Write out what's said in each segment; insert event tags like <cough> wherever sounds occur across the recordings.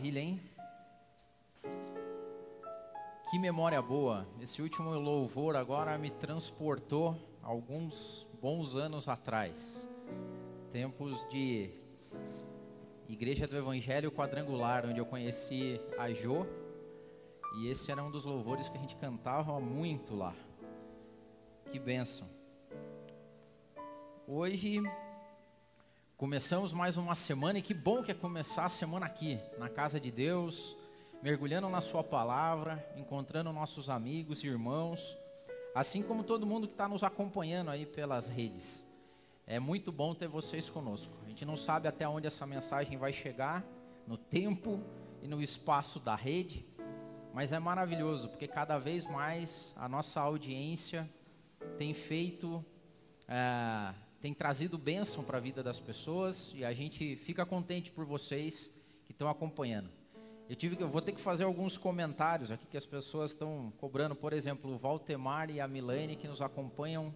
maravilha, hein? Que memória boa. Esse último louvor agora me transportou alguns bons anos atrás. Tempos de Igreja do Evangelho Quadrangular, onde eu conheci a Jo. E esse era um dos louvores que a gente cantava muito lá. Que bênção. Hoje começamos mais uma semana e que bom que é começar a semana aqui, na casa de Deus, mergulhando na Sua palavra, encontrando nossos amigos e irmãos, assim como todo mundo que está nos acompanhando aí pelas redes. É muito bom ter vocês conosco. A gente não sabe até onde essa mensagem vai chegar, no tempo e no espaço da rede, mas é maravilhoso, porque cada vez mais a nossa audiência tem feito, é, tem trazido bênção para a vida das pessoas e a gente fica contente por vocês que estão acompanhando. Eu tive eu vou ter que fazer alguns comentários aqui que as pessoas estão cobrando, por exemplo, o Valtemar e a Milene que nos acompanham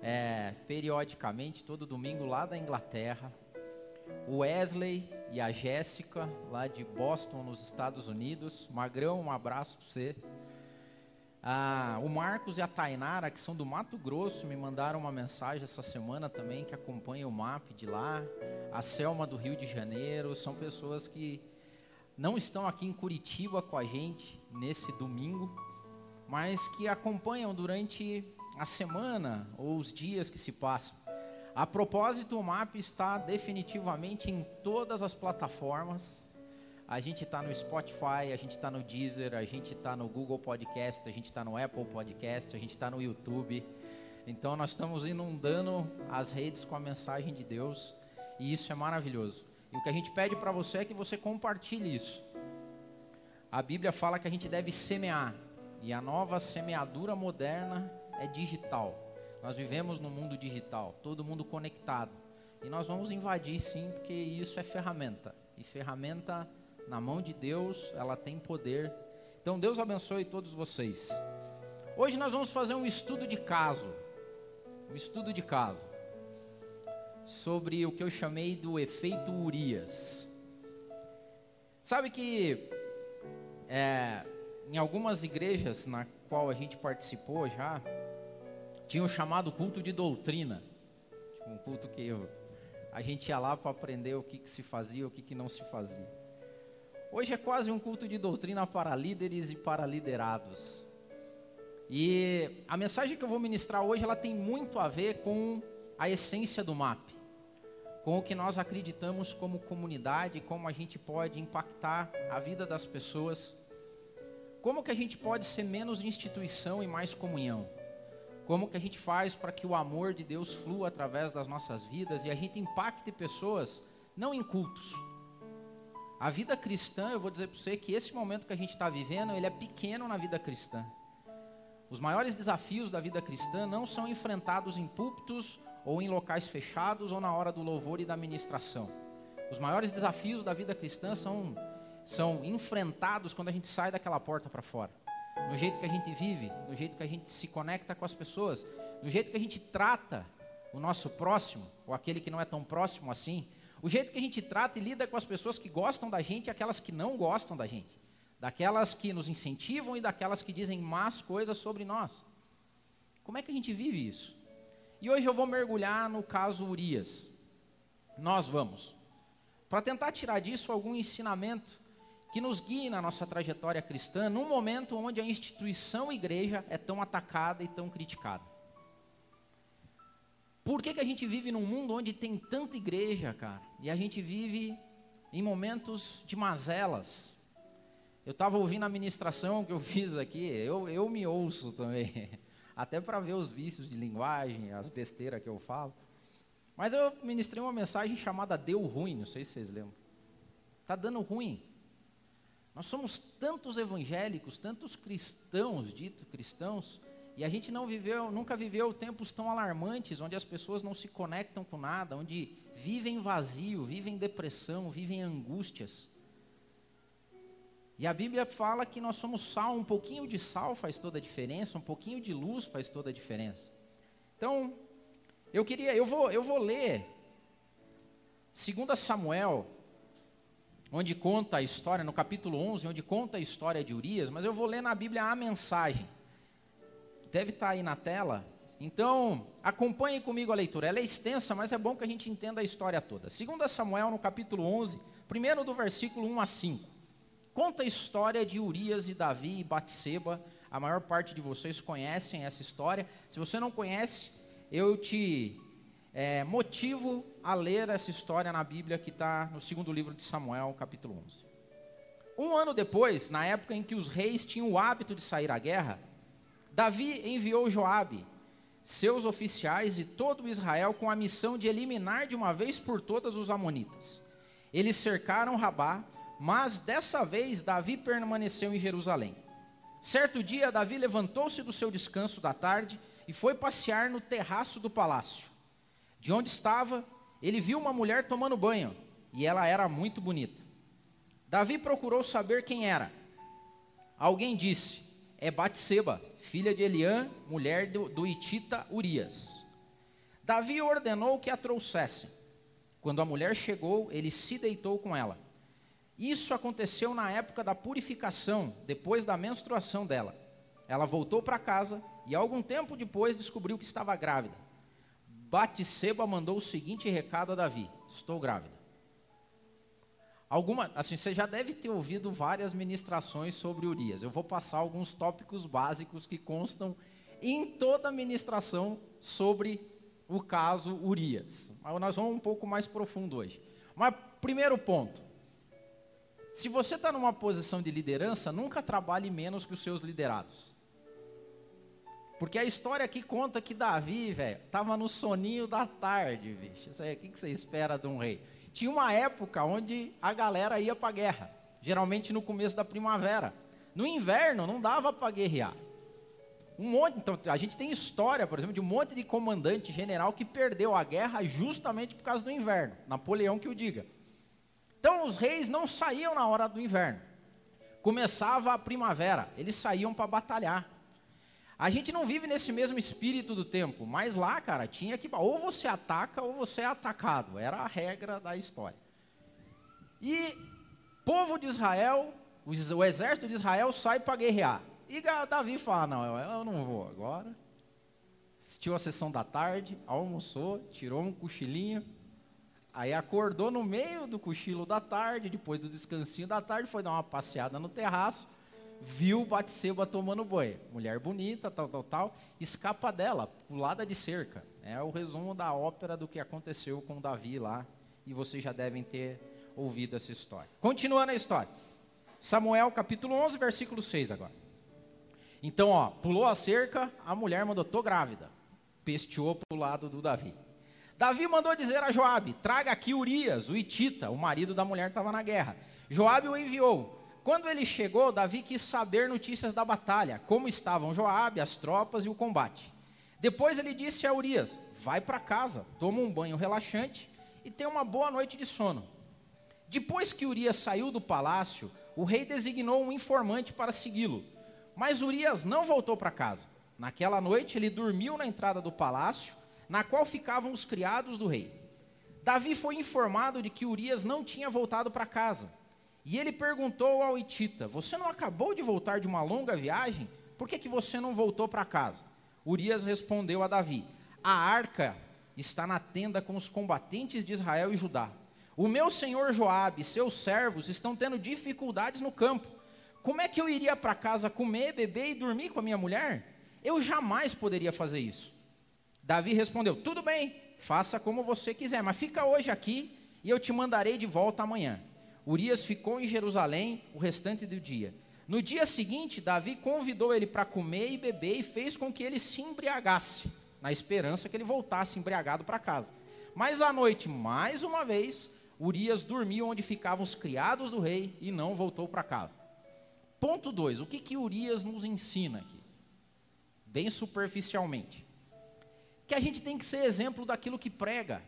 é, periodicamente todo domingo lá da Inglaterra. O Wesley e a Jéssica lá de Boston, nos Estados Unidos. Magrão, um abraço para você. Ah, o Marcos e a Tainara, que são do Mato Grosso, me mandaram uma mensagem essa semana também, que acompanha o MAP de lá. A Selma do Rio de Janeiro, são pessoas que não estão aqui em Curitiba com a gente nesse domingo, mas que acompanham durante a semana ou os dias que se passam. A propósito, o MAP está definitivamente em todas as plataformas a gente está no Spotify, a gente está no Deezer, a gente está no Google Podcast, a gente está no Apple Podcast, a gente está no YouTube. Então nós estamos inundando as redes com a mensagem de Deus e isso é maravilhoso. E o que a gente pede para você é que você compartilhe isso. A Bíblia fala que a gente deve semear e a nova semeadura moderna é digital. Nós vivemos no mundo digital, todo mundo conectado. E nós vamos invadir sim, porque isso é ferramenta. E ferramenta na mão de Deus, ela tem poder. Então Deus abençoe todos vocês. Hoje nós vamos fazer um estudo de caso. Um estudo de caso. Sobre o que eu chamei do efeito Urias. Sabe que é, em algumas igrejas na qual a gente participou já, tinha o chamado culto de doutrina. Tipo, um culto que eu, a gente ia lá para aprender o que, que se fazia, o que, que não se fazia. Hoje é quase um culto de doutrina para líderes e para liderados. E a mensagem que eu vou ministrar hoje, ela tem muito a ver com a essência do MAP, com o que nós acreditamos como comunidade, como a gente pode impactar a vida das pessoas, como que a gente pode ser menos instituição e mais comunhão, como que a gente faz para que o amor de Deus flua através das nossas vidas e a gente impacte pessoas, não em cultos, a vida cristã, eu vou dizer para você que esse momento que a gente está vivendo, ele é pequeno na vida cristã. Os maiores desafios da vida cristã não são enfrentados em púlpitos ou em locais fechados ou na hora do louvor e da ministração. Os maiores desafios da vida cristã são, são enfrentados quando a gente sai daquela porta para fora. No jeito que a gente vive, no jeito que a gente se conecta com as pessoas, no jeito que a gente trata o nosso próximo, ou aquele que não é tão próximo assim, o jeito que a gente trata e lida com as pessoas que gostam da gente e aquelas que não gostam da gente. Daquelas que nos incentivam e daquelas que dizem más coisas sobre nós. Como é que a gente vive isso? E hoje eu vou mergulhar no caso Urias. Nós vamos. Para tentar tirar disso algum ensinamento que nos guie na nossa trajetória cristã, num momento onde a instituição igreja é tão atacada e tão criticada. Por que, que a gente vive num mundo onde tem tanta igreja, cara? E a gente vive em momentos de mazelas. Eu estava ouvindo a ministração que eu fiz aqui, eu, eu me ouço também, <laughs> até para ver os vícios de linguagem, as besteiras que eu falo. Mas eu ministrei uma mensagem chamada Deu Ruim, não sei se vocês lembram. Está dando ruim. Nós somos tantos evangélicos, tantos cristãos, dito cristãos, e a gente não viveu, nunca viveu tempos tão alarmantes, onde as pessoas não se conectam com nada, onde vivem vazio, vivem depressão, vivem angústias. E a Bíblia fala que nós somos sal, um pouquinho de sal faz toda a diferença, um pouquinho de luz faz toda a diferença. Então, eu queria, eu vou, eu vou ler 2 Samuel, onde conta a história, no capítulo 11, onde conta a história de Urias, mas eu vou ler na Bíblia a mensagem. Deve estar aí na tela. Então, acompanhe comigo a leitura. Ela é extensa, mas é bom que a gente entenda a história toda. 2 Samuel, no capítulo 11, primeiro do versículo 1 a 5. Conta a história de Urias e Davi e Batseba. A maior parte de vocês conhecem essa história. Se você não conhece, eu te é, motivo a ler essa história na Bíblia que está no segundo livro de Samuel, capítulo 11. Um ano depois, na época em que os reis tinham o hábito de sair à guerra, Davi enviou Joabe, seus oficiais e todo Israel com a missão de eliminar de uma vez por todas os amonitas. Eles cercaram Rabá, mas dessa vez Davi permaneceu em Jerusalém. Certo dia, Davi levantou-se do seu descanso da tarde e foi passear no terraço do palácio. De onde estava, ele viu uma mulher tomando banho, e ela era muito bonita. Davi procurou saber quem era. Alguém disse: É Batseba, filha de Eliã, mulher do, do Itita Urias. Davi ordenou que a trouxessem. Quando a mulher chegou, ele se deitou com ela. Isso aconteceu na época da purificação, depois da menstruação dela. Ela voltou para casa e algum tempo depois descobriu que estava grávida. Batseba mandou o seguinte recado a Davi: Estou grávida. Alguma, assim, você já deve ter ouvido várias ministrações sobre Urias. Eu vou passar alguns tópicos básicos que constam em toda a ministração sobre o caso Urias. Mas nós vamos um pouco mais profundo hoje. Mas primeiro ponto: se você está numa posição de liderança, nunca trabalhe menos que os seus liderados. Porque a história aqui conta que Davi, velho, estava no soninho da tarde, bicho. O que, que você espera de um rei? Tinha uma época onde a galera ia para a guerra, geralmente no começo da primavera. No inverno não dava para guerrear. Um monte, então a gente tem história, por exemplo, de um monte de comandante general que perdeu a guerra justamente por causa do inverno. Napoleão que o diga. Então os reis não saíam na hora do inverno. Começava a primavera, eles saíam para batalhar. A gente não vive nesse mesmo espírito do tempo, mas lá, cara, tinha que ou você ataca ou você é atacado. Era a regra da história. E povo de Israel, o exército de Israel sai para guerrear. E Davi fala: Não, eu não vou agora. Assistiu a sessão da tarde, almoçou, tirou um cochilinho Aí acordou no meio do cochilo da tarde, depois do descansinho da tarde, foi dar uma passeada no terraço, viu Batseba tomando banho. Mulher bonita, tal, tal, tal, escapa dela, pulada de cerca. É o resumo da ópera do que aconteceu com Davi lá, e vocês já devem ter ouvido essa história. Continuando a história. Samuel capítulo 11, versículo 6 agora. Então, ó, pulou a cerca, a mulher mandou, tô grávida. Pesteou para o lado do Davi. Davi mandou dizer a Joabe: traga aqui Urias, o Itita, o marido da mulher estava na guerra. Joabe o enviou. Quando ele chegou, Davi quis saber notícias da batalha, como estavam Joabe, as tropas e o combate. Depois ele disse a Urias: vai para casa, toma um banho relaxante e tenha uma boa noite de sono. Depois que Urias saiu do palácio, o rei designou um informante para segui-lo. Mas Urias não voltou para casa. Naquela noite ele dormiu na entrada do palácio na qual ficavam os criados do rei. Davi foi informado de que Urias não tinha voltado para casa. E ele perguntou ao Itita: Você não acabou de voltar de uma longa viagem? Por que, que você não voltou para casa? Urias respondeu a Davi: A arca está na tenda com os combatentes de Israel e Judá. O meu senhor Joabe e seus servos estão tendo dificuldades no campo. Como é que eu iria para casa comer, beber e dormir com a minha mulher? Eu jamais poderia fazer isso. Davi respondeu: Tudo bem, faça como você quiser, mas fica hoje aqui e eu te mandarei de volta amanhã. Urias ficou em Jerusalém o restante do dia. No dia seguinte, Davi convidou ele para comer e beber e fez com que ele se embriagasse, na esperança que ele voltasse embriagado para casa. Mas à noite, mais uma vez, Urias dormiu onde ficavam os criados do rei e não voltou para casa. Ponto 2. O que, que Urias nos ensina aqui? Bem superficialmente que a gente tem que ser exemplo daquilo que prega.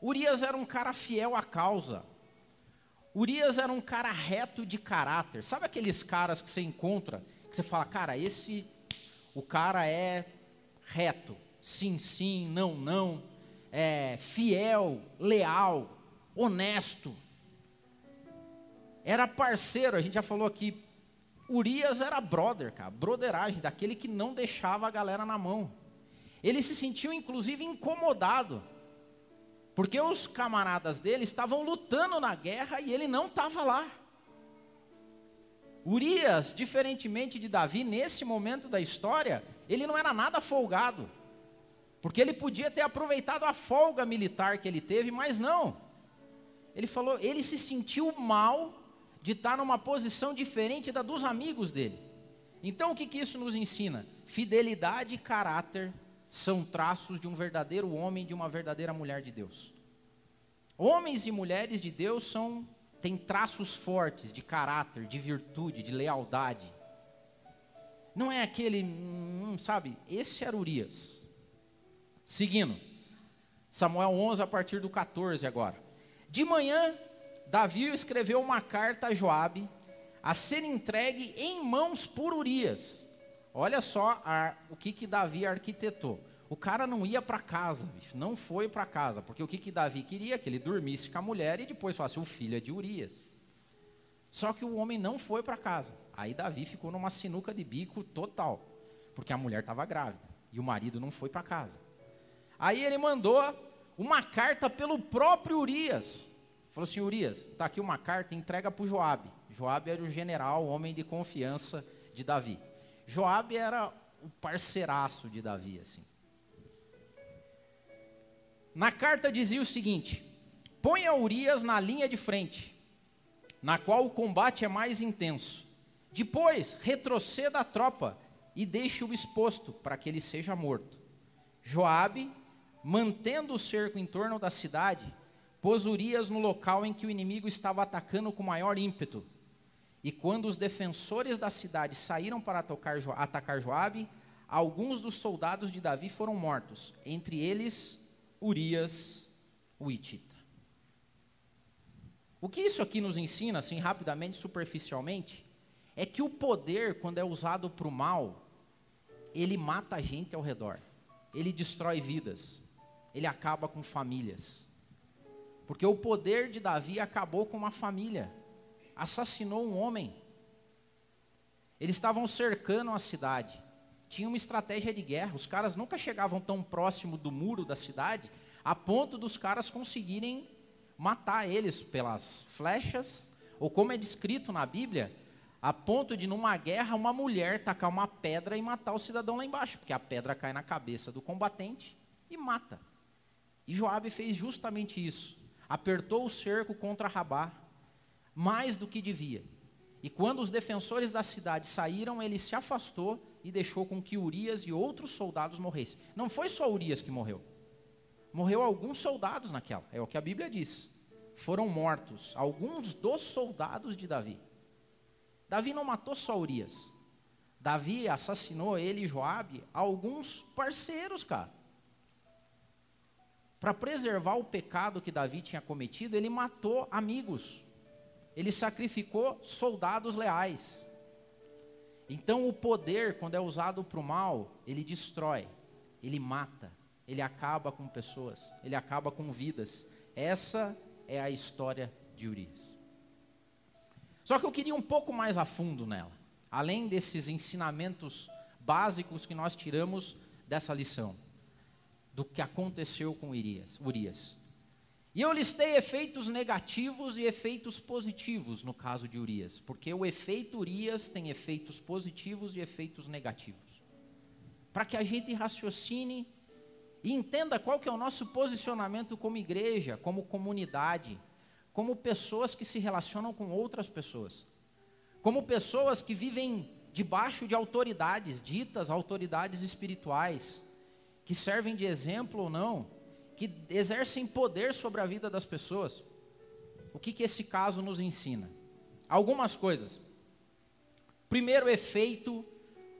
Urias era um cara fiel à causa. Urias era um cara reto de caráter. Sabe aqueles caras que você encontra, que você fala, cara, esse, o cara é reto, sim, sim, não, não, é fiel, leal, honesto. era parceiro, a gente já falou aqui, Urias era brother, cara, broderagem, daquele que não deixava a galera na mão. Ele se sentiu inclusive incomodado, porque os camaradas dele estavam lutando na guerra e ele não estava lá. Urias, diferentemente de Davi, nesse momento da história, ele não era nada folgado, porque ele podia ter aproveitado a folga militar que ele teve, mas não. Ele falou, ele se sentiu mal de estar numa posição diferente da dos amigos dele. Então o que, que isso nos ensina? Fidelidade e caráter são traços de um verdadeiro homem e de uma verdadeira mulher de Deus. Homens e mulheres de Deus são têm traços fortes de caráter, de virtude, de lealdade. Não é aquele, hum, sabe? Esse era Urias. Seguindo, Samuel 11 a partir do 14 agora. De manhã, Davi escreveu uma carta a Joabe a ser entregue em mãos por Urias. Olha só a, o que, que Davi arquitetou. O cara não ia para casa, bicho, não foi para casa, porque o que, que Davi queria? Que ele dormisse com a mulher e depois falasse, o filho é de Urias. Só que o homem não foi para casa. Aí Davi ficou numa sinuca de bico total, porque a mulher estava grávida e o marido não foi para casa. Aí ele mandou uma carta pelo próprio Urias. Falou assim: Urias, está aqui uma carta, entrega para o Joabe. Joabe era o general, homem de confiança de Davi. Joabe era o parceiraço de Davi, assim. Na carta dizia o seguinte: ponha Urias na linha de frente, na qual o combate é mais intenso. Depois, retroceda a tropa e deixe-o exposto para que ele seja morto. Joabe, mantendo o cerco em torno da cidade, pôs Urias no local em que o inimigo estava atacando com maior ímpeto. E quando os defensores da cidade saíram para atacar Joabe, alguns dos soldados de Davi foram mortos, entre eles Urias, o Itita. O que isso aqui nos ensina, assim, rapidamente, superficialmente, é que o poder, quando é usado para o mal, ele mata a gente ao redor, ele destrói vidas, ele acaba com famílias. Porque o poder de Davi acabou com uma família, assassinou um homem. Eles estavam cercando a cidade tinha uma estratégia de guerra. Os caras nunca chegavam tão próximo do muro da cidade a ponto dos caras conseguirem matar eles pelas flechas, ou como é descrito na Bíblia, a ponto de numa guerra uma mulher tacar uma pedra e matar o cidadão lá embaixo, porque a pedra cai na cabeça do combatente e mata. E Joabe fez justamente isso. Apertou o cerco contra Rabá, mais do que devia. E quando os defensores da cidade saíram, ele se afastou e deixou com que Urias e outros soldados morressem. Não foi só Urias que morreu. Morreu alguns soldados naquela, é o que a Bíblia diz. Foram mortos alguns dos soldados de Davi. Davi não matou só Urias. Davi assassinou ele e Joabe, alguns parceiros, cara. Para preservar o pecado que Davi tinha cometido, ele matou amigos. Ele sacrificou soldados leais. Então, o poder, quando é usado para o mal, ele destrói, ele mata, ele acaba com pessoas, ele acaba com vidas. Essa é a história de Urias. Só que eu queria um pouco mais a fundo nela, além desses ensinamentos básicos que nós tiramos dessa lição, do que aconteceu com Urias. Urias. E eu listei efeitos negativos e efeitos positivos no caso de Urias, porque o efeito Urias tem efeitos positivos e efeitos negativos. Para que a gente raciocine e entenda qual que é o nosso posicionamento como igreja, como comunidade, como pessoas que se relacionam com outras pessoas, como pessoas que vivem debaixo de autoridades, ditas autoridades espirituais, que servem de exemplo ou não, que exercem poder sobre a vida das pessoas. O que, que esse caso nos ensina? Algumas coisas. Primeiro efeito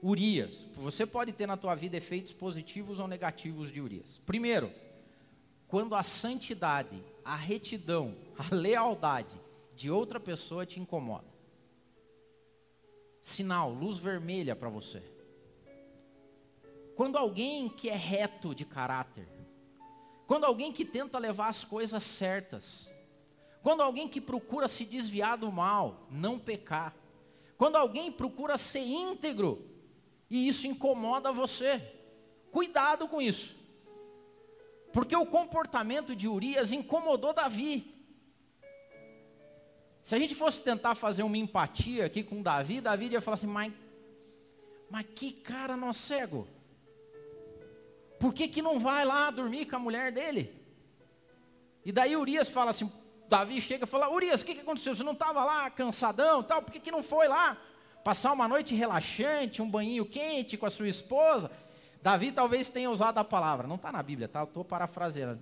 Urias. Você pode ter na tua vida efeitos positivos ou negativos de Urias. Primeiro, quando a santidade, a retidão, a lealdade de outra pessoa te incomoda. Sinal, luz vermelha para você. Quando alguém que é reto de caráter, quando alguém que tenta levar as coisas certas, Quando alguém que procura se desviar do mal, não pecar. Quando alguém procura ser íntegro e isso incomoda você, cuidado com isso. Porque o comportamento de Urias incomodou Davi. Se a gente fosse tentar fazer uma empatia aqui com Davi, Davi ia falar assim: mas, mas que cara nó cego. Por que, que não vai lá dormir com a mulher dele? E daí Urias fala assim: Davi chega e fala: Urias, o que, que aconteceu? Você não estava lá cansadão tal? Por que, que não foi lá? Passar uma noite relaxante, um banhinho quente com a sua esposa? Davi talvez tenha usado a palavra, não está na Bíblia, tá? Estou parafraseando.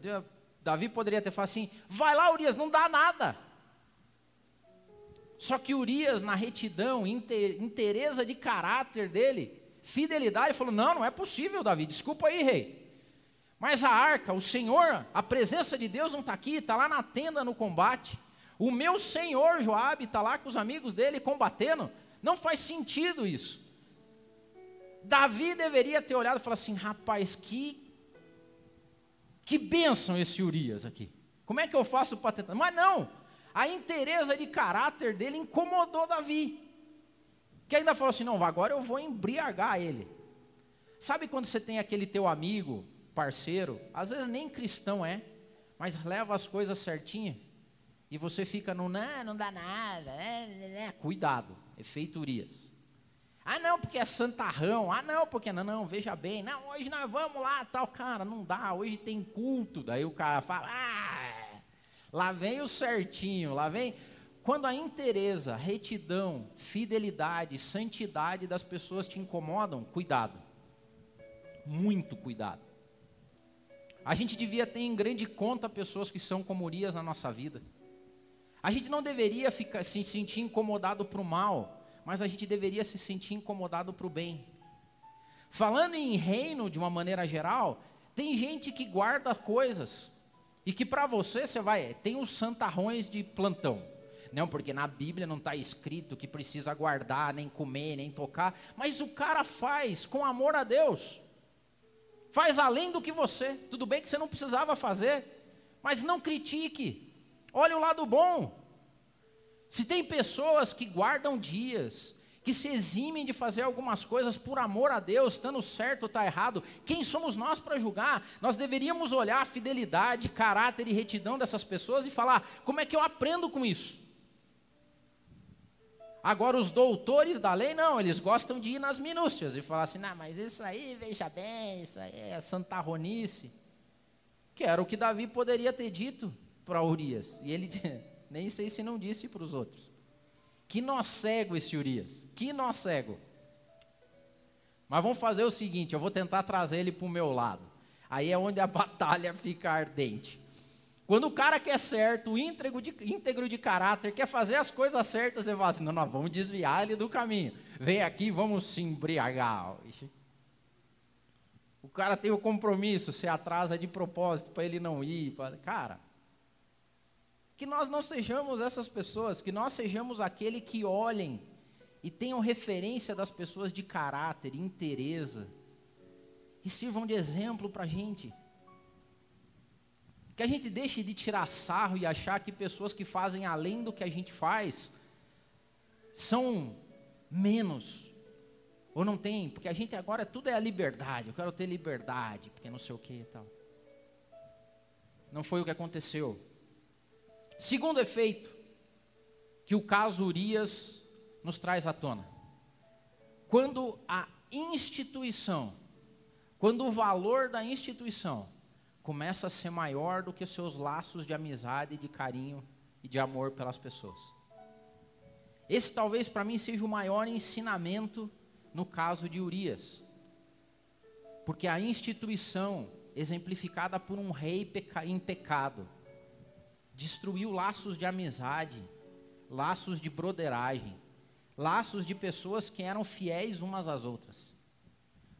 Davi poderia ter falado assim: vai lá, Urias, não dá nada. Só que Urias, na retidão, interesa de caráter dele, fidelidade, falou: não, não é possível, Davi, desculpa aí, rei. Mas a arca, o Senhor, a presença de Deus não está aqui, está lá na tenda no combate. O meu Senhor Joabe está lá com os amigos dele combatendo. Não faz sentido isso. Davi deveria ter olhado e falado assim: rapaz, que que bênção esse Urias aqui. Como é que eu faço para tentar? Mas não, a interesa de caráter dele incomodou Davi. Que ainda falou assim: não, agora eu vou embriagar ele. Sabe quando você tem aquele teu amigo, parceiro, às vezes nem cristão é, mas leva as coisas certinho e você fica no não, não dá nada, é, é, é. cuidado, efeito Urias. Ah, não, porque é santarrão. Ah, não, porque não, não, veja bem. Não, hoje nós vamos lá, tal, cara, não dá, hoje tem culto. Daí o cara fala, ah, lá vem o certinho, lá vem. Quando a interesa, retidão, fidelidade, santidade das pessoas te incomodam, cuidado. Muito cuidado. A gente devia ter em grande conta pessoas que são como Urias na nossa vida. A gente não deveria ficar, se sentir incomodado para o mal, mas a gente deveria se sentir incomodado para o bem. Falando em reino de uma maneira geral, tem gente que guarda coisas e que para você você vai, tem os santarrões de plantão. Não, porque na Bíblia não está escrito que precisa guardar, nem comer, nem tocar, mas o cara faz com amor a Deus. Faz além do que você. Tudo bem que você não precisava fazer, mas não critique. Olha o lado bom. Se tem pessoas que guardam dias, que se eximem de fazer algumas coisas por amor a Deus, estando certo ou está errado, quem somos nós para julgar? Nós deveríamos olhar a fidelidade, caráter e retidão dessas pessoas e falar: como é que eu aprendo com isso? Agora, os doutores da lei, não, eles gostam de ir nas minúcias e falar assim: não, mas isso aí, veja bem, isso aí é santarronice. Que era o que Davi poderia ter dito para Urias. E ele <laughs> Nem sei se não disse para os outros. Que nó cego esse Urias. Que nó cego. Mas vamos fazer o seguinte: eu vou tentar trazer ele para o meu lado. Aí é onde a <laughs> batalha fica ardente. Quando o cara quer certo, íntegro de, íntegro de caráter, quer fazer as coisas certas, você fala assim: não, nós vamos desviar ele do caminho. Vem aqui, vamos se embriagar. O cara tem o compromisso, se atrasa de propósito para ele não ir. Cara, que nós não sejamos essas pessoas, que nós sejamos aquele que olhem e tenham referência das pessoas de caráter, interesa, que sirvam de exemplo para a gente. Que a gente deixe de tirar sarro e achar que pessoas que fazem além do que a gente faz são menos. Ou não tem, porque a gente agora tudo é a liberdade. Eu quero ter liberdade, porque não sei o que e tal. Não foi o que aconteceu. Segundo efeito que o caso Urias nos traz à tona. Quando a instituição, quando o valor da instituição começa a ser maior do que seus laços de amizade, de carinho e de amor pelas pessoas. Esse talvez para mim seja o maior ensinamento no caso de Urias. Porque a instituição, exemplificada por um rei em pecado, destruiu laços de amizade, laços de broderagem, laços de pessoas que eram fiéis umas às outras.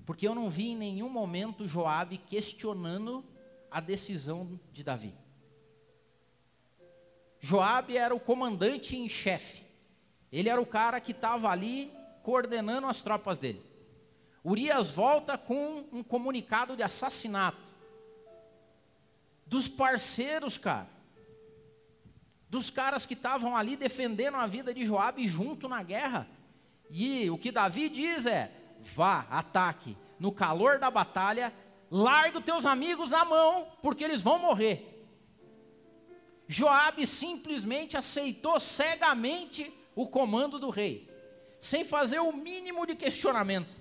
Porque eu não vi em nenhum momento Joabe questionando a decisão de Davi. Joabe era o comandante em chefe. Ele era o cara que estava ali coordenando as tropas dele. Urias volta com um comunicado de assassinato. Dos parceiros, cara dos caras que estavam ali defendendo a vida de Joabe junto na guerra. E o que Davi diz é: vá, ataque, no calor da batalha, larga os teus amigos na mão, porque eles vão morrer. Joabe simplesmente aceitou cegamente o comando do rei, sem fazer o mínimo de questionamento.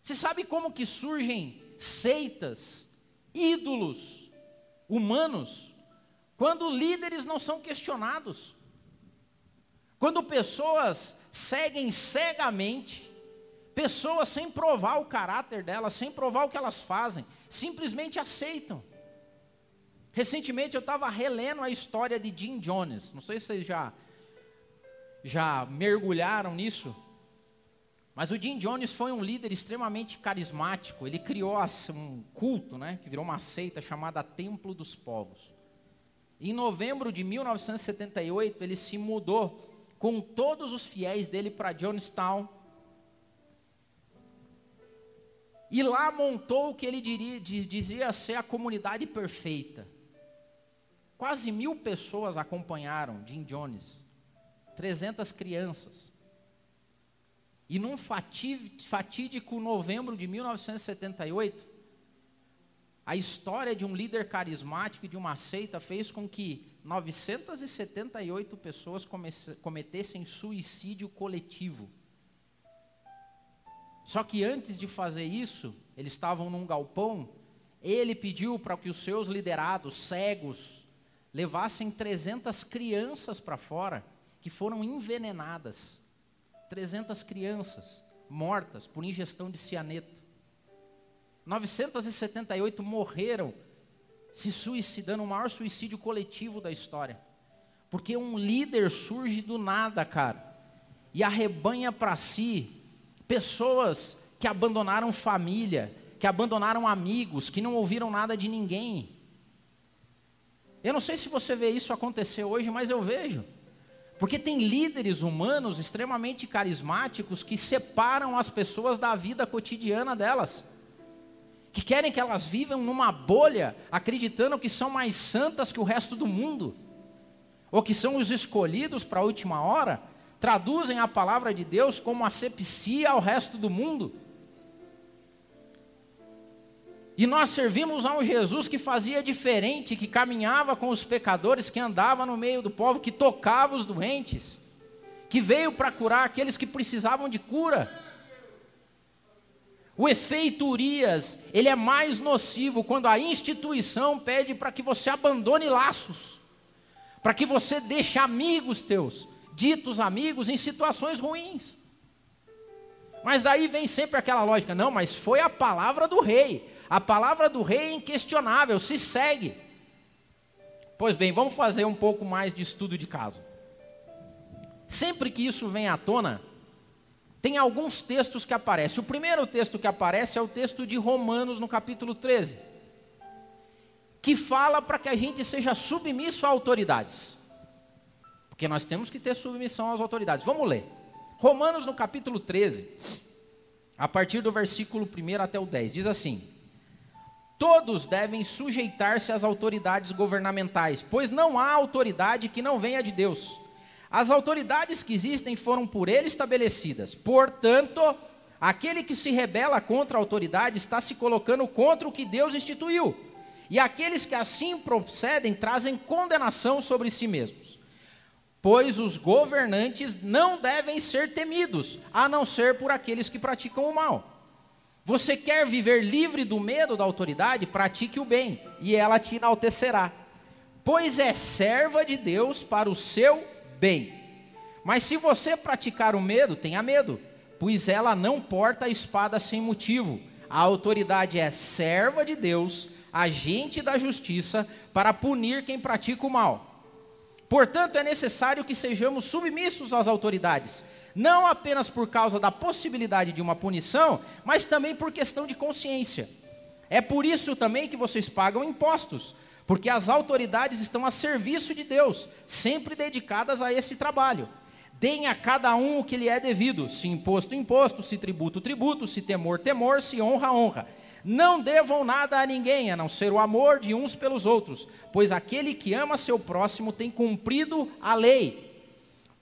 Você sabe como que surgem seitas, ídolos humanos, quando líderes não são questionados? Quando pessoas seguem cegamente, pessoas sem provar o caráter delas, sem provar o que elas fazem, simplesmente aceitam. Recentemente eu estava relendo a história de Jim Jones. Não sei se vocês já, já mergulharam nisso. Mas o Jim Jones foi um líder extremamente carismático. Ele criou um culto, né, que virou uma seita chamada Templo dos Povos. Em novembro de 1978, ele se mudou com todos os fiéis dele para Jonestown. E lá montou o que ele diria, dizia ser a comunidade perfeita. Quase mil pessoas acompanharam Jim Jones, 300 crianças. E num fatídico novembro de 1978, a história de um líder carismático e de uma seita fez com que 978 pessoas cometessem suicídio coletivo. Só que antes de fazer isso, eles estavam num galpão, ele pediu para que os seus liderados cegos, levassem 300 crianças para fora que foram envenenadas. 300 crianças mortas por ingestão de cianeto. 978 morreram se suicidando, o maior suicídio coletivo da história. Porque um líder surge do nada, cara, e arrebanha para si pessoas que abandonaram família, que abandonaram amigos, que não ouviram nada de ninguém, eu não sei se você vê isso acontecer hoje, mas eu vejo. Porque tem líderes humanos extremamente carismáticos que separam as pessoas da vida cotidiana delas. Que querem que elas vivam numa bolha, acreditando que são mais santas que o resto do mundo. Ou que são os escolhidos para a última hora. Traduzem a palavra de Deus como asepsia ao resto do mundo. E nós servimos a um Jesus que fazia diferente, que caminhava com os pecadores, que andava no meio do povo, que tocava os doentes, que veio para curar aqueles que precisavam de cura. O efeito Urias, ele é mais nocivo quando a instituição pede para que você abandone laços, para que você deixe amigos teus, ditos amigos, em situações ruins. Mas daí vem sempre aquela lógica, não, mas foi a palavra do rei. A palavra do rei é inquestionável, se segue. Pois bem, vamos fazer um pouco mais de estudo de caso. Sempre que isso vem à tona, tem alguns textos que aparecem. O primeiro texto que aparece é o texto de Romanos, no capítulo 13, que fala para que a gente seja submisso a autoridades. Porque nós temos que ter submissão às autoridades. Vamos ler. Romanos, no capítulo 13, a partir do versículo 1 até o 10, diz assim: Todos devem sujeitar-se às autoridades governamentais, pois não há autoridade que não venha de Deus. As autoridades que existem foram por ele estabelecidas. Portanto, aquele que se rebela contra a autoridade está se colocando contra o que Deus instituiu. E aqueles que assim procedem trazem condenação sobre si mesmos. Pois os governantes não devem ser temidos, a não ser por aqueles que praticam o mal. Você quer viver livre do medo da autoridade? Pratique o bem, e ela te enaltecerá. Pois é serva de Deus para o seu bem. Mas se você praticar o medo, tenha medo, pois ela não porta a espada sem motivo. A autoridade é serva de Deus, agente da justiça, para punir quem pratica o mal. Portanto, é necessário que sejamos submissos às autoridades não apenas por causa da possibilidade de uma punição, mas também por questão de consciência. É por isso também que vocês pagam impostos, porque as autoridades estão a serviço de Deus, sempre dedicadas a esse trabalho. Deem a cada um o que lhe é devido, se imposto, imposto, se tributo, tributo, se temor, temor, se honra, honra. Não devam nada a ninguém, a não ser o amor de uns pelos outros, pois aquele que ama seu próximo tem cumprido a lei.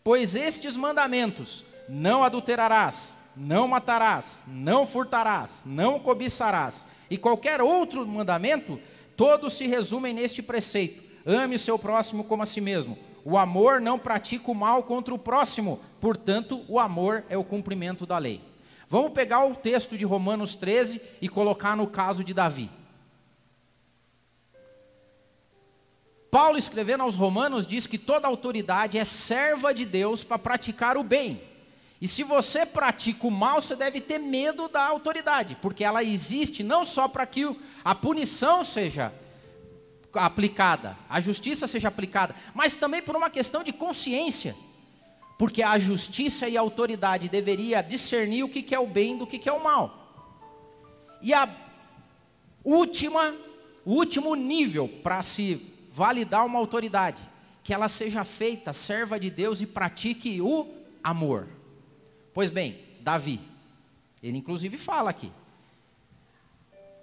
Pois estes mandamentos: não adulterarás, não matarás, não furtarás, não cobiçarás, e qualquer outro mandamento, todos se resumem neste preceito: ame seu próximo como a si mesmo. O amor não pratica o mal contra o próximo, portanto, o amor é o cumprimento da lei. Vamos pegar o texto de Romanos 13 e colocar no caso de Davi. Paulo, escrevendo aos Romanos, diz que toda autoridade é serva de Deus para praticar o bem. E se você pratica o mal, você deve ter medo da autoridade, porque ela existe não só para que a punição seja aplicada, a justiça seja aplicada, mas também por uma questão de consciência. Porque a justiça e a autoridade deveria discernir o que é o bem do que é o mal. E a última, o último nível para se validar uma autoridade, que ela seja feita serva de Deus e pratique o amor. Pois bem, Davi, ele inclusive fala aqui: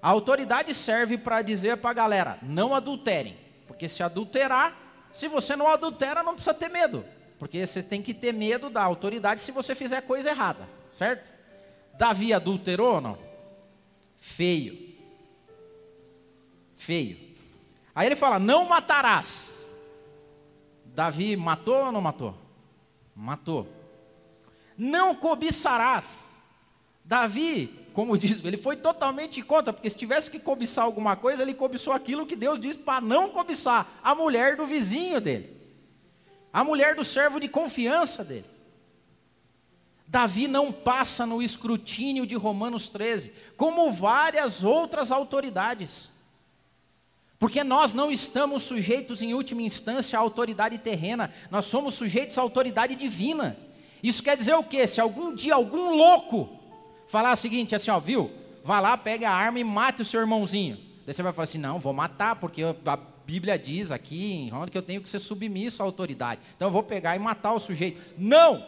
a autoridade serve para dizer para a galera: não adulterem. Porque se adulterar, se você não adultera, não precisa ter medo. Porque você tem que ter medo da autoridade se você fizer coisa errada, certo? Davi adulterou ou não? Feio. Feio. Aí ele fala: não matarás. Davi matou ou não matou? Matou. Não cobiçarás. Davi como <laughs> diz, ele foi totalmente contra, porque se tivesse que cobiçar alguma coisa, ele cobiçou aquilo que Deus diz para não cobiçar, a mulher do vizinho dele, a mulher do servo de confiança dele. Davi não passa no escrutínio de Romanos 13, como várias outras autoridades. Porque nós não estamos sujeitos, em última instância, à autoridade terrena, nós somos sujeitos à autoridade divina. Isso quer dizer o quê? Se algum dia algum louco falar o seguinte, assim, ó, viu? Vai lá, pega a arma e mate o seu irmãozinho. Daí você vai falar assim, não, vou matar, porque a Bíblia diz aqui em Roma que eu tenho que ser submisso à autoridade. Então eu vou pegar e matar o sujeito. Não!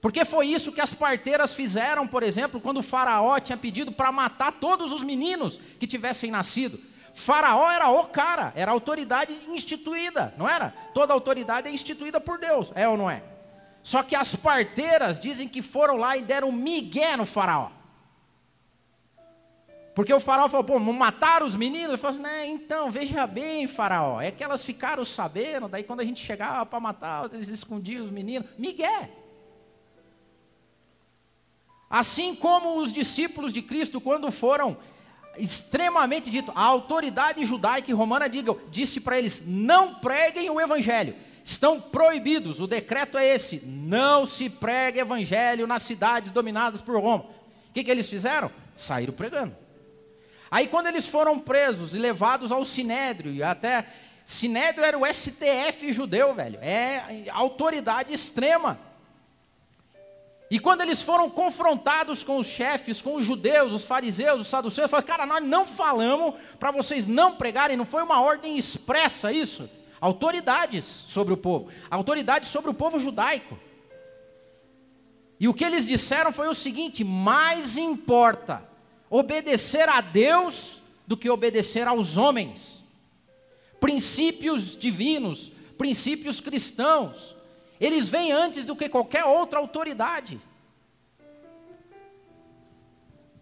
Porque foi isso que as parteiras fizeram, por exemplo, quando o faraó tinha pedido para matar todos os meninos que tivessem nascido. Faraó era o cara, era autoridade instituída, não era? Toda autoridade é instituída por Deus, é ou não é? Só que as parteiras dizem que foram lá e deram migué no faraó. Porque o faraó falou, pô, mataram os meninos? Ele falou assim, né, então, veja bem, faraó, é que elas ficaram sabendo, daí quando a gente chegava para matar, eles escondiam os meninos. Migué. Assim como os discípulos de Cristo, quando foram extremamente dito, a autoridade judaica e romana diga, disse para eles, não preguem o evangelho estão proibidos. O decreto é esse: não se prega evangelho nas cidades dominadas por Roma. O que, que eles fizeram? Saíram pregando. Aí, quando eles foram presos e levados ao Sinédrio, até. Sinédrio era o STF judeu, velho. É autoridade extrema. E quando eles foram confrontados com os chefes, com os judeus, os fariseus, os saduceus, falaram: cara, nós não falamos para vocês não pregarem, não foi uma ordem expressa isso autoridades sobre o povo, autoridades sobre o povo judaico. E o que eles disseram foi o seguinte: mais importa obedecer a Deus do que obedecer aos homens. Princípios divinos, princípios cristãos, eles vêm antes do que qualquer outra autoridade.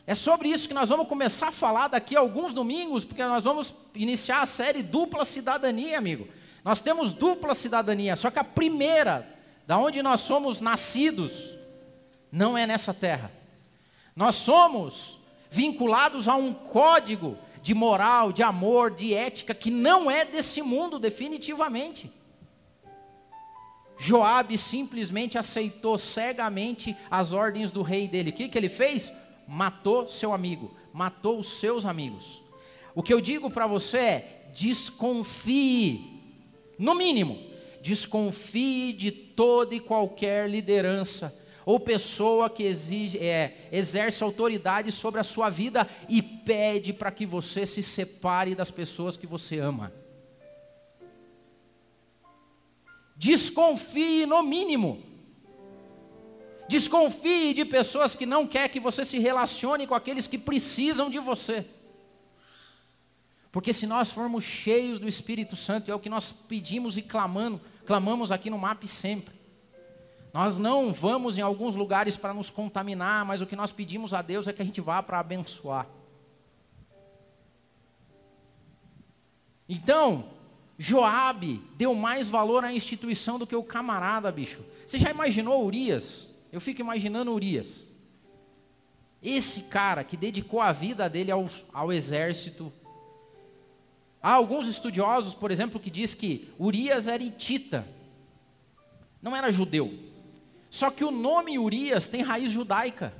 É sobre isso que nós vamos começar a falar daqui a alguns domingos, porque nós vamos iniciar a série Dupla Cidadania, amigo. Nós temos dupla cidadania, só que a primeira, da onde nós somos nascidos, não é nessa terra. Nós somos vinculados a um código de moral, de amor, de ética que não é desse mundo definitivamente. Joabe simplesmente aceitou cegamente as ordens do rei dele. O que, que ele fez? Matou seu amigo, matou os seus amigos. O que eu digo para você é: desconfie no mínimo, desconfie de toda e qualquer liderança ou pessoa que exige, é, exerce autoridade sobre a sua vida e pede para que você se separe das pessoas que você ama. Desconfie no mínimo. Desconfie de pessoas que não quer que você se relacione com aqueles que precisam de você. Porque se nós formos cheios do Espírito Santo, é o que nós pedimos e clamando, clamamos aqui no MAP sempre. Nós não vamos em alguns lugares para nos contaminar, mas o que nós pedimos a Deus é que a gente vá para abençoar. Então, Joabe deu mais valor à instituição do que o camarada, bicho. Você já imaginou Urias? Eu fico imaginando Urias. Esse cara que dedicou a vida dele ao, ao exército. Há alguns estudiosos, por exemplo, que diz que Urias era hitita. Não era judeu. Só que o nome Urias tem raiz judaica.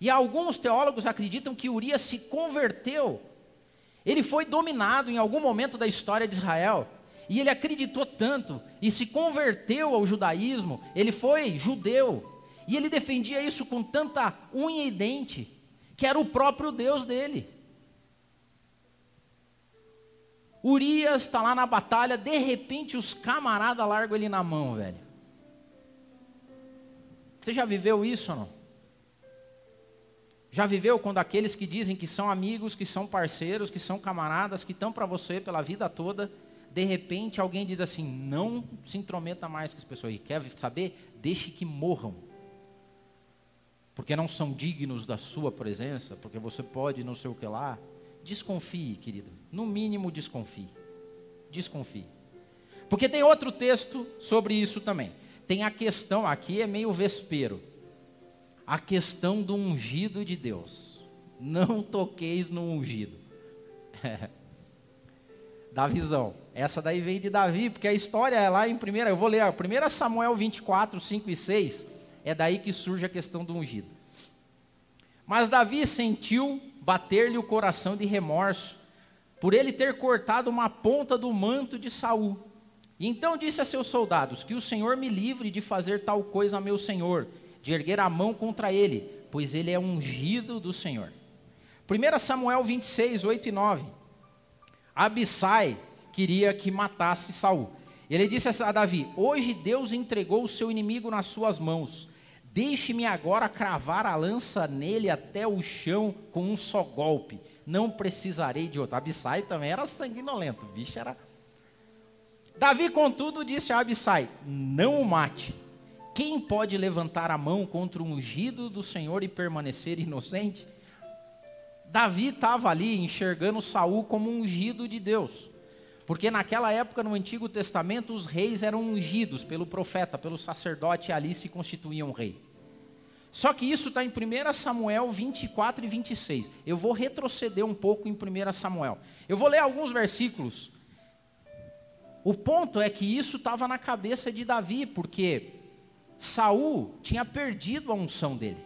E alguns teólogos acreditam que Urias se converteu. Ele foi dominado em algum momento da história de Israel. E ele acreditou tanto e se converteu ao judaísmo. Ele foi judeu. E ele defendia isso com tanta unha e dente, que era o próprio Deus dele. Urias está lá na batalha, de repente os camaradas largam ele na mão, velho. Você já viveu isso ou não? Já viveu quando aqueles que dizem que são amigos, que são parceiros, que são camaradas, que estão para você pela vida toda, de repente alguém diz assim: não se intrometa mais com as pessoas aí. Quer saber? Deixe que morram. Porque não são dignos da sua presença, porque você pode não sei o que lá. Desconfie, querido. No mínimo, desconfie. Desconfie. Porque tem outro texto sobre isso também tem a questão, aqui é meio vespeiro, a questão do ungido de Deus. Não toqueis no ungido. <laughs> da visão. Essa daí veio de Davi, porque a história é lá em primeira, eu vou ler, 1 Samuel 24, 5 e 6, é daí que surge a questão do ungido. Mas Davi sentiu bater-lhe o coração de remorso, por ele ter cortado uma ponta do manto de Saul. E então disse a seus soldados: Que o Senhor me livre de fazer tal coisa a meu senhor, de erguer a mão contra ele, pois ele é ungido do Senhor. 1 Samuel 26, 8 e 9. Abissai queria que matasse Saul. Ele disse a Davi: Hoje Deus entregou o seu inimigo nas suas mãos. Deixe-me agora cravar a lança nele até o chão com um só golpe. Não precisarei de outro. Abissai também era sanguinolento. O bicho era Davi, contudo, disse a Abissai: Não o mate. Quem pode levantar a mão contra o ungido do Senhor e permanecer inocente? Davi estava ali enxergando Saul como ungido de Deus. Porque naquela época, no Antigo Testamento, os reis eram ungidos pelo profeta, pelo sacerdote, e ali se constituíam rei. Só que isso está em 1 Samuel 24 e 26. Eu vou retroceder um pouco em 1 Samuel. Eu vou ler alguns versículos o ponto é que isso estava na cabeça de Davi, porque Saul tinha perdido a unção dele.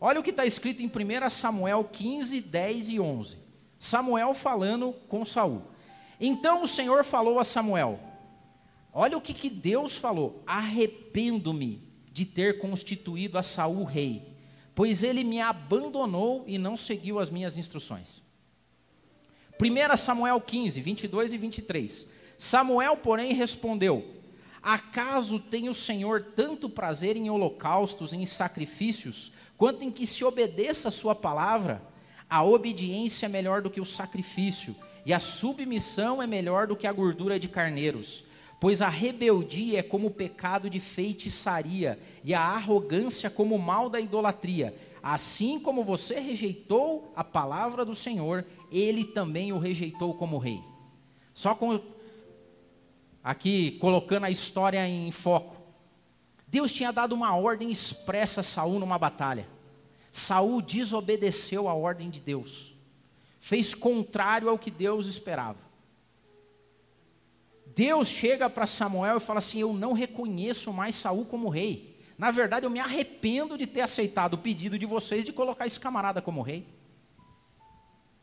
Olha o que está escrito em 1 Samuel 15, 10 e 11. Samuel falando com Saul. Então o Senhor falou a Samuel: Olha o que, que Deus falou: Arrependo-me de ter constituído a Saul rei, pois ele me abandonou e não seguiu as minhas instruções. 1 Samuel 15, 22 e 23. Samuel, porém, respondeu: Acaso tem o Senhor tanto prazer em holocaustos, em sacrifícios, quanto em que se obedeça a sua palavra? A obediência é melhor do que o sacrifício, e a submissão é melhor do que a gordura de carneiros. Pois a rebeldia é como o pecado de feitiçaria, e a arrogância como o mal da idolatria. Assim como você rejeitou a palavra do Senhor, ele também o rejeitou como rei. Só com aqui colocando a história em foco. Deus tinha dado uma ordem expressa a Saul numa batalha. Saul desobedeceu a ordem de Deus. Fez contrário ao que Deus esperava. Deus chega para Samuel e fala assim: "Eu não reconheço mais Saul como rei. Na verdade, eu me arrependo de ter aceitado o pedido de vocês de colocar esse camarada como rei."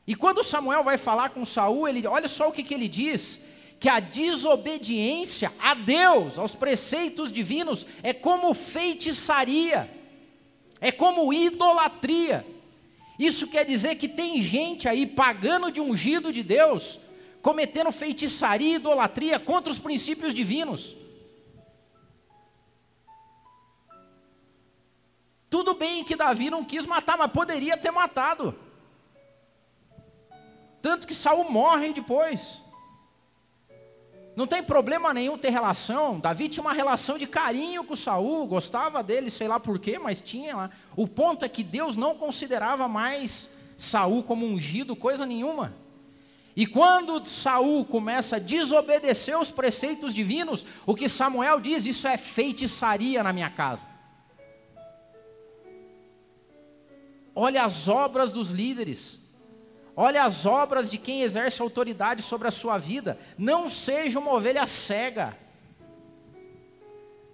E quando Samuel vai falar com Saul, ele olha só o que, que ele diz que a desobediência a Deus, aos preceitos divinos, é como feitiçaria, é como idolatria. Isso quer dizer que tem gente aí pagando de ungido de Deus, cometendo feitiçaria e idolatria contra os princípios divinos. Tudo bem que Davi não quis matar, mas poderia ter matado. Tanto que Saul morre depois. Não tem problema nenhum ter relação. Davi tinha uma relação de carinho com Saul, gostava dele, sei lá porquê, mas tinha lá. O ponto é que Deus não considerava mais Saul como ungido, coisa nenhuma. E quando Saul começa a desobedecer os preceitos divinos, o que Samuel diz, isso é feitiçaria na minha casa. Olha as obras dos líderes. Olha as obras de quem exerce autoridade sobre a sua vida. Não seja uma ovelha cega.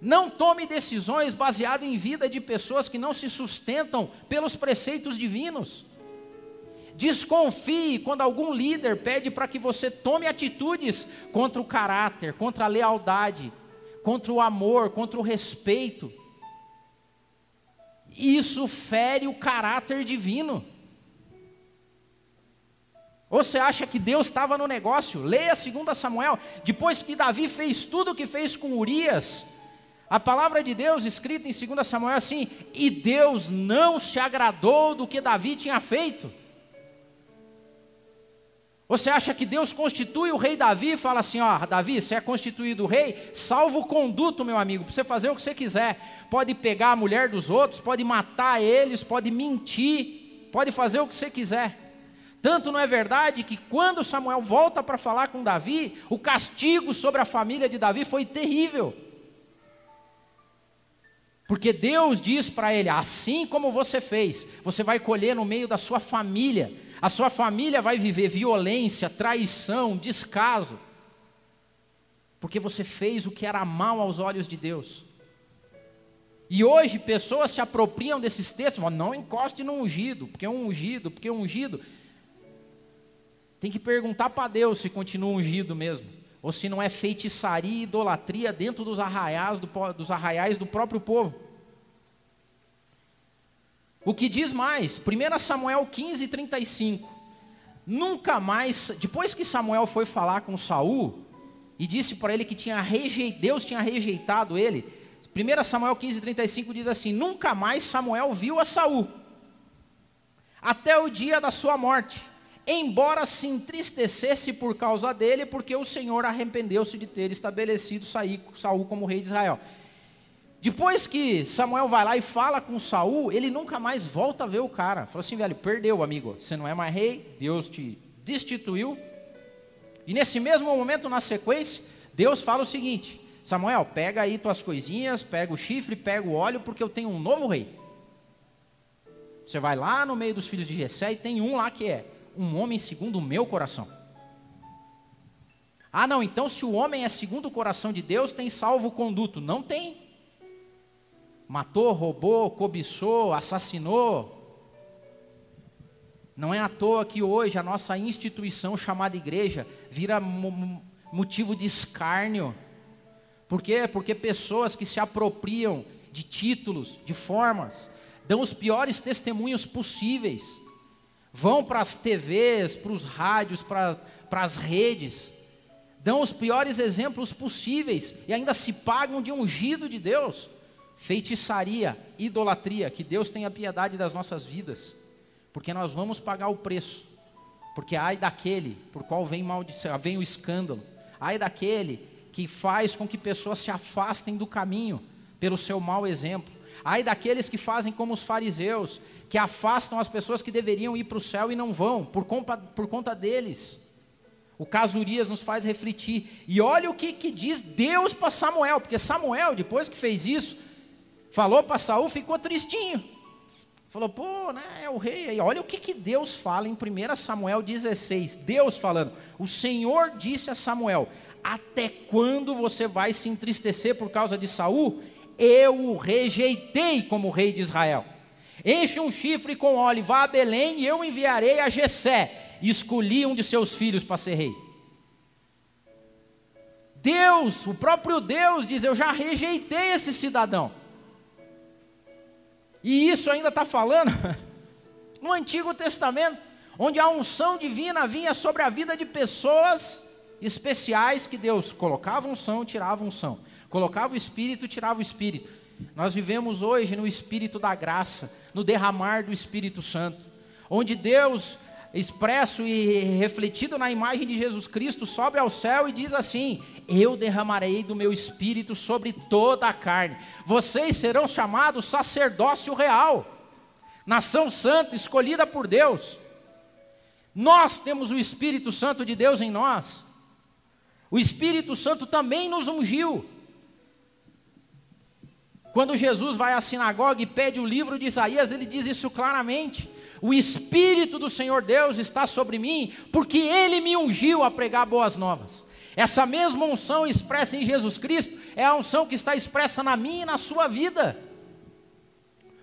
Não tome decisões baseadas em vida de pessoas que não se sustentam pelos preceitos divinos. Desconfie quando algum líder pede para que você tome atitudes contra o caráter, contra a lealdade, contra o amor, contra o respeito. Isso fere o caráter divino. Ou você acha que Deus estava no negócio? Leia 2 Samuel. Depois que Davi fez tudo o que fez com Urias, a palavra de Deus escrita em 2 Samuel é assim: e Deus não se agradou do que Davi tinha feito. Você acha que Deus constitui o rei Davi e fala assim: ó, Davi, você é constituído rei, salvo o conduto, meu amigo, para você fazer o que você quiser. Pode pegar a mulher dos outros, pode matar eles, pode mentir, pode fazer o que você quiser. Tanto não é verdade que quando Samuel volta para falar com Davi, o castigo sobre a família de Davi foi terrível. Porque Deus diz para ele: assim como você fez, você vai colher no meio da sua família. A sua família vai viver violência, traição, descaso. Porque você fez o que era mal aos olhos de Deus. E hoje pessoas se apropriam desses textos, não encoste no ungido, porque é um ungido, porque é um ungido. Tem que perguntar para Deus se continua ungido mesmo, ou se não é feitiçaria e idolatria dentro dos arraiais do, dos arraiais do próprio povo. O que diz mais, 1 Samuel 15, 35. Nunca mais, depois que Samuel foi falar com Saul e disse para ele que tinha rejeitado, Deus tinha rejeitado ele, 1 Samuel 15, 35 diz assim: Nunca mais Samuel viu a Saul, até o dia da sua morte embora se entristecesse por causa dele, porque o Senhor arrependeu-se de ter estabelecido Saul como rei de Israel. Depois que Samuel vai lá e fala com Saul, ele nunca mais volta a ver o cara. Fala assim, velho, perdeu, amigo. Você não é mais rei, Deus te destituiu. E nesse mesmo momento, na sequência, Deus fala o seguinte: Samuel, pega aí tuas coisinhas, pega o chifre, pega o óleo, porque eu tenho um novo rei. Você vai lá no meio dos filhos de Jessé e tem um lá que é um homem segundo o meu coração. Ah, não, então se o homem é segundo o coração de Deus, tem salvo conduto. Não tem. Matou, roubou, cobiçou, assassinou. Não é à toa que hoje a nossa instituição chamada igreja vira motivo de escárnio. Por quê? Porque pessoas que se apropriam de títulos, de formas, dão os piores testemunhos possíveis vão para as TVs, para os rádios, para, as redes, dão os piores exemplos possíveis e ainda se pagam de ungido de Deus. Feitiçaria, idolatria, que Deus tenha piedade das nossas vidas, porque nós vamos pagar o preço. Porque ai daquele por qual vem maldição, vem o escândalo, ai daquele que faz com que pessoas se afastem do caminho pelo seu mau exemplo. Ai daqueles que fazem como os fariseus, que afastam as pessoas que deveriam ir para o céu e não vão, por conta, por conta deles. O caso Urias nos faz refletir. E olha o que, que diz Deus para Samuel, porque Samuel, depois que fez isso, falou para Saul, ficou tristinho. Falou, pô, né, é o rei aí. Olha o que, que Deus fala em 1 Samuel 16. Deus falando, o Senhor disse a Samuel: Até quando você vai se entristecer por causa de Saul? Eu o rejeitei como rei de Israel. Enche um chifre com óleo, vá a Belém e eu enviarei a Jessé. Escolhi um de seus filhos para ser rei. Deus, o próprio Deus diz: Eu já rejeitei esse cidadão. E isso ainda está falando <laughs> no Antigo Testamento, onde a unção divina vinha sobre a vida de pessoas especiais que Deus colocava unção, tirava unção, colocava o espírito, tirava o espírito. Nós vivemos hoje no espírito da graça, no derramar do Espírito Santo, onde Deus, expresso e refletido na imagem de Jesus Cristo, sobe ao céu e diz assim: Eu derramarei do meu espírito sobre toda a carne. Vocês serão chamados sacerdócio real, nação santa, escolhida por Deus. Nós temos o Espírito Santo de Deus em nós. O Espírito Santo também nos ungiu. Quando Jesus vai à sinagoga e pede o livro de Isaías, ele diz isso claramente. O Espírito do Senhor Deus está sobre mim, porque Ele me ungiu a pregar boas novas. Essa mesma unção expressa em Jesus Cristo é a unção que está expressa na minha e na sua vida.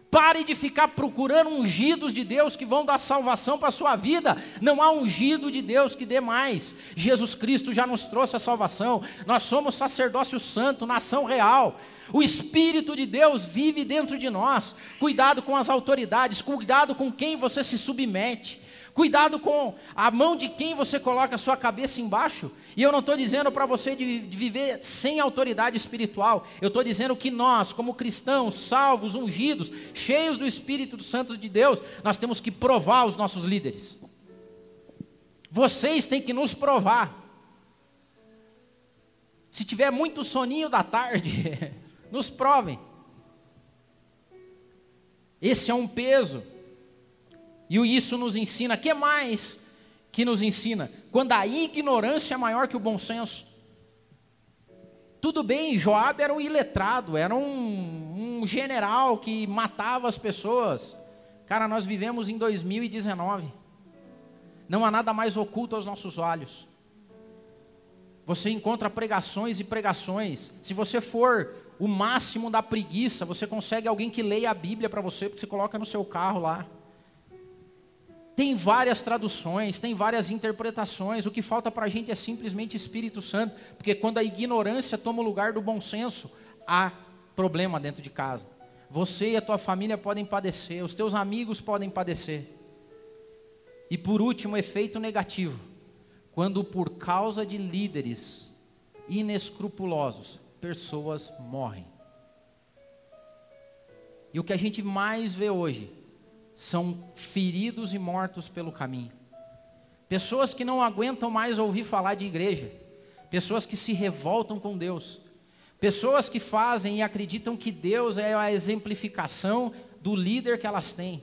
Pare de ficar procurando ungidos de Deus que vão dar salvação para a sua vida. Não há ungido de Deus que dê mais. Jesus Cristo já nos trouxe a salvação. Nós somos sacerdócio santo, nação real. O Espírito de Deus vive dentro de nós. Cuidado com as autoridades, cuidado com quem você se submete. Cuidado com a mão de quem você coloca a sua cabeça embaixo. E eu não estou dizendo para você de, viver sem autoridade espiritual. Eu estou dizendo que nós, como cristãos, salvos, ungidos, cheios do Espírito Santo de Deus, nós temos que provar os nossos líderes. Vocês têm que nos provar. Se tiver muito soninho da tarde, <laughs> nos provem. Esse é um peso. E isso nos ensina, que mais que nos ensina? Quando a ignorância é maior que o bom senso. Tudo bem, Joab era um iletrado, era um, um general que matava as pessoas. Cara, nós vivemos em 2019. Não há nada mais oculto aos nossos olhos. Você encontra pregações e pregações. Se você for o máximo da preguiça, você consegue alguém que leia a Bíblia para você, porque você coloca no seu carro lá. Tem várias traduções, tem várias interpretações. O que falta para a gente é simplesmente Espírito Santo, porque quando a ignorância toma o lugar do bom senso, há problema dentro de casa. Você e a tua família podem padecer, os teus amigos podem padecer. E por último, efeito negativo, quando por causa de líderes inescrupulosos, pessoas morrem. E o que a gente mais vê hoje são feridos e mortos pelo caminho. Pessoas que não aguentam mais ouvir falar de igreja, pessoas que se revoltam com Deus, pessoas que fazem e acreditam que Deus é a exemplificação do líder que elas têm.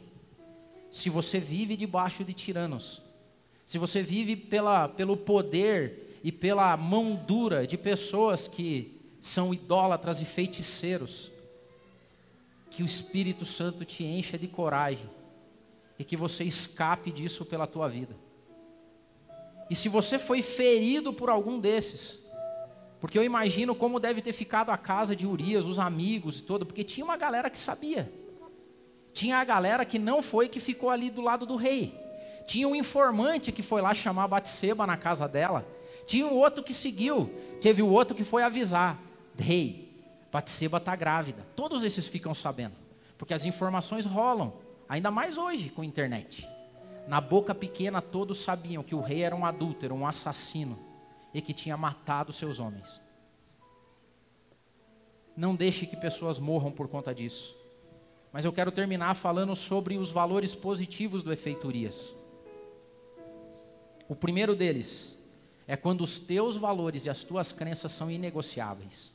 Se você vive debaixo de tiranos, se você vive pela, pelo poder e pela mão dura de pessoas que são idólatras e feiticeiros, que o Espírito Santo te encha de coragem e que você escape disso pela tua vida. E se você foi ferido por algum desses, porque eu imagino como deve ter ficado a casa de Urias, os amigos e todo, porque tinha uma galera que sabia. Tinha a galera que não foi que ficou ali do lado do rei. Tinha um informante que foi lá chamar Batseba na casa dela. Tinha um outro que seguiu. Teve o outro que foi avisar: Rei, Batseba está grávida. Todos esses ficam sabendo, porque as informações rolam. Ainda mais hoje com a internet. Na boca pequena todos sabiam que o rei era um adúltero, um assassino e que tinha matado seus homens. Não deixe que pessoas morram por conta disso. Mas eu quero terminar falando sobre os valores positivos do efeito Urias. O primeiro deles é quando os teus valores e as tuas crenças são inegociáveis.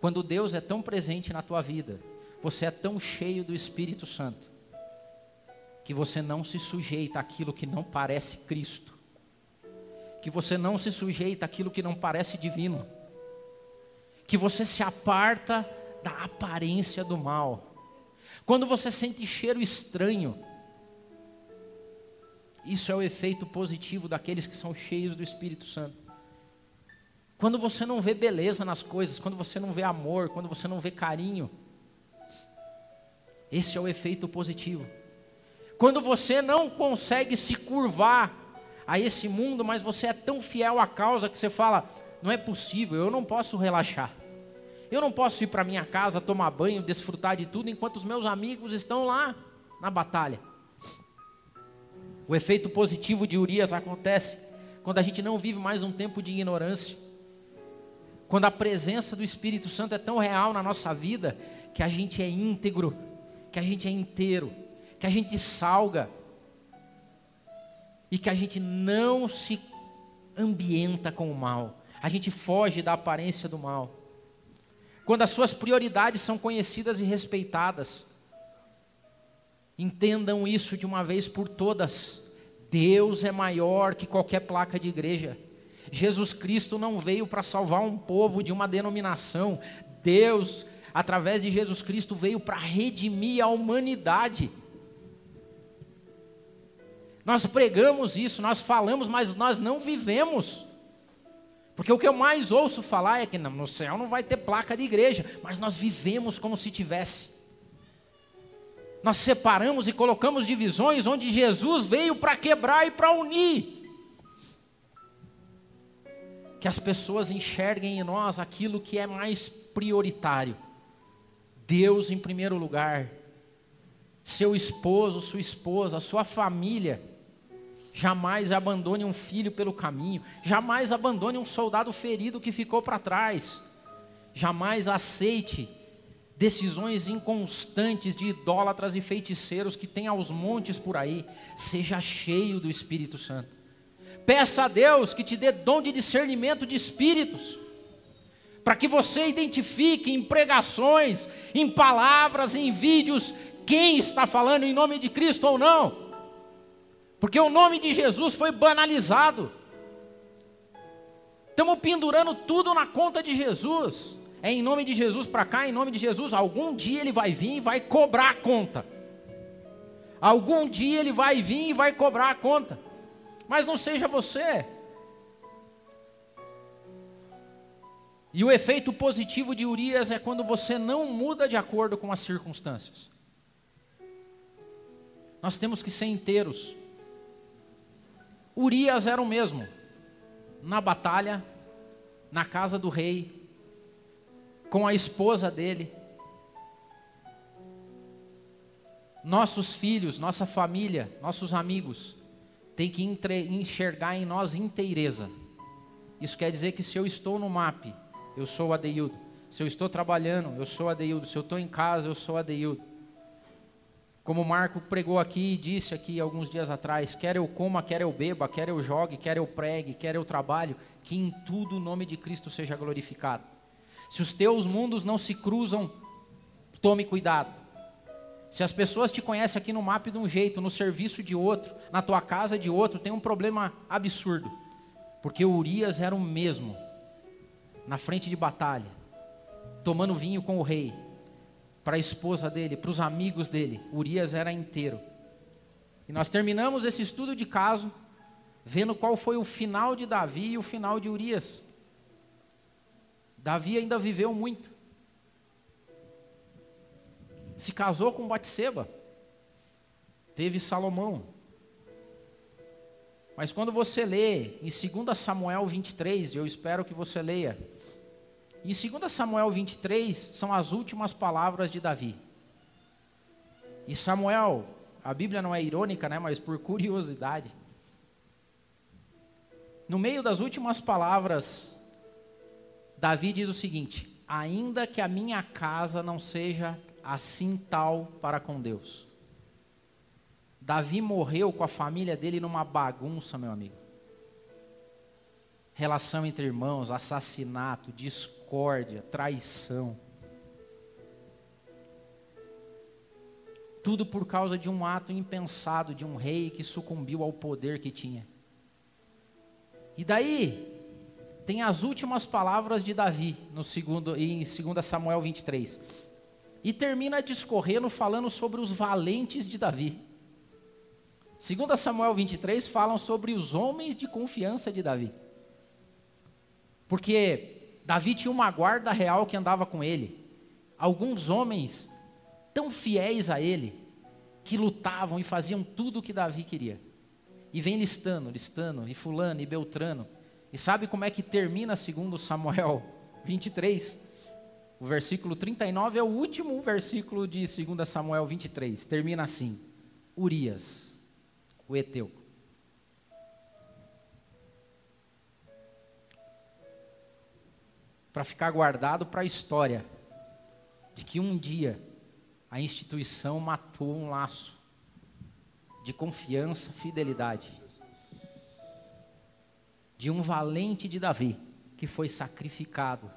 Quando Deus é tão presente na tua vida você é tão cheio do Espírito Santo que você não se sujeita àquilo que não parece Cristo, que você não se sujeita àquilo que não parece divino, que você se aparta da aparência do mal. Quando você sente cheiro estranho, isso é o efeito positivo daqueles que são cheios do Espírito Santo. Quando você não vê beleza nas coisas, quando você não vê amor, quando você não vê carinho, esse é o efeito positivo. Quando você não consegue se curvar a esse mundo, mas você é tão fiel à causa que você fala: não é possível, eu não posso relaxar. Eu não posso ir para minha casa tomar banho, desfrutar de tudo enquanto os meus amigos estão lá na batalha. O efeito positivo de Urias acontece quando a gente não vive mais um tempo de ignorância. Quando a presença do Espírito Santo é tão real na nossa vida que a gente é íntegro, que a gente é inteiro, que a gente salga e que a gente não se ambienta com o mal. A gente foge da aparência do mal. Quando as suas prioridades são conhecidas e respeitadas, entendam isso de uma vez por todas. Deus é maior que qualquer placa de igreja. Jesus Cristo não veio para salvar um povo de uma denominação. Deus, através de Jesus Cristo, veio para redimir a humanidade. Nós pregamos isso, nós falamos, mas nós não vivemos. Porque o que eu mais ouço falar é que no céu não vai ter placa de igreja, mas nós vivemos como se tivesse. Nós separamos e colocamos divisões onde Jesus veio para quebrar e para unir. Que as pessoas enxerguem em nós aquilo que é mais prioritário. Deus em primeiro lugar. Seu esposo, sua esposa, sua família. Jamais abandone um filho pelo caminho. Jamais abandone um soldado ferido que ficou para trás. Jamais aceite decisões inconstantes de idólatras e feiticeiros que tem aos montes por aí. Seja cheio do Espírito Santo. Peça a Deus que te dê dom de discernimento de espíritos, para que você identifique em pregações, em palavras, em vídeos, quem está falando em nome de Cristo ou não. Porque o nome de Jesus foi banalizado. Estamos pendurando tudo na conta de Jesus. É em nome de Jesus para cá, em nome de Jesus. Algum dia ele vai vir e vai cobrar a conta. Algum dia ele vai vir e vai cobrar a conta. Mas não seja você. E o efeito positivo de Urias é quando você não muda de acordo com as circunstâncias. Nós temos que ser inteiros. Urias era o mesmo. Na batalha, na casa do rei, com a esposa dele. Nossos filhos, nossa família, nossos amigos, tem que enxergar em nós inteireza. Isso quer dizer que se eu estou no MAP, eu sou o Adeildo. Se eu estou trabalhando, eu sou o Adeildo. Se eu estou em casa, eu sou o Adeildo. Como o Marco pregou aqui e disse aqui alguns dias atrás, quer eu coma, quer eu beba, quer eu jogue, quer eu pregue, quer eu trabalho, que em tudo o nome de Cristo seja glorificado. Se os teus mundos não se cruzam, tome cuidado. Se as pessoas te conhecem aqui no mapa de um jeito, no serviço de outro, na tua casa de outro, tem um problema absurdo. Porque Urias era o mesmo, na frente de batalha, tomando vinho com o rei, para a esposa dele, para os amigos dele. Urias era inteiro. E nós terminamos esse estudo de caso vendo qual foi o final de Davi e o final de Urias. Davi ainda viveu muito. Se casou com Batseba. Teve Salomão. Mas quando você lê em 2 Samuel 23, eu espero que você leia, em 2 Samuel 23 são as últimas palavras de Davi. E Samuel, a Bíblia não é irônica, né, mas por curiosidade. No meio das últimas palavras, Davi diz o seguinte: Ainda que a minha casa não seja assim tal para com Deus. Davi morreu com a família dele numa bagunça, meu amigo. Relação entre irmãos, assassinato, discórdia traição. Tudo por causa de um ato impensado de um rei que sucumbiu ao poder que tinha. E daí, tem as últimas palavras de Davi no segundo, em 2 Samuel 23. E termina discorrendo falando sobre os valentes de Davi. 2 Samuel 23 falam sobre os homens de confiança de Davi. Porque Davi tinha uma guarda real que andava com ele. Alguns homens tão fiéis a ele que lutavam e faziam tudo o que Davi queria. E vem listando, listando, e fulano, e Beltrano. E sabe como é que termina segundo Samuel 23? O versículo 39 é o último versículo de 2 Samuel 23. Termina assim: Urias, o Eteu. para ficar guardado para a história de que um dia a instituição matou um laço de confiança, fidelidade, de um valente de Davi que foi sacrificado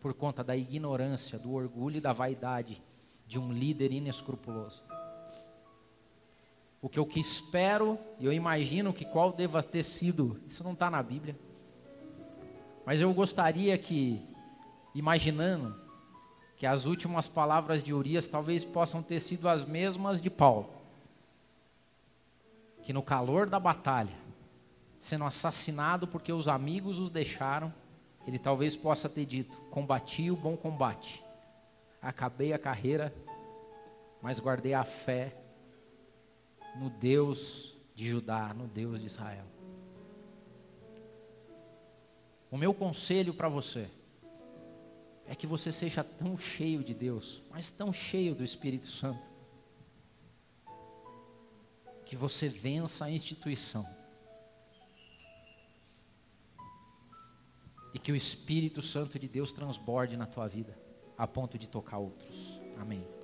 por conta da ignorância, do orgulho e da vaidade de um líder inescrupuloso. O que eu que espero, e eu imagino que qual deva ter sido, isso não está na Bíblia, mas eu gostaria que, imaginando, que as últimas palavras de Urias talvez possam ter sido as mesmas de Paulo. Que no calor da batalha, sendo assassinado porque os amigos os deixaram, ele talvez possa ter dito: Combati o bom combate, acabei a carreira, mas guardei a fé no Deus de Judá, no Deus de Israel. O meu conselho para você é que você seja tão cheio de Deus, mas tão cheio do Espírito Santo, que você vença a instituição e que o Espírito Santo de Deus transborde na tua vida, a ponto de tocar outros. Amém.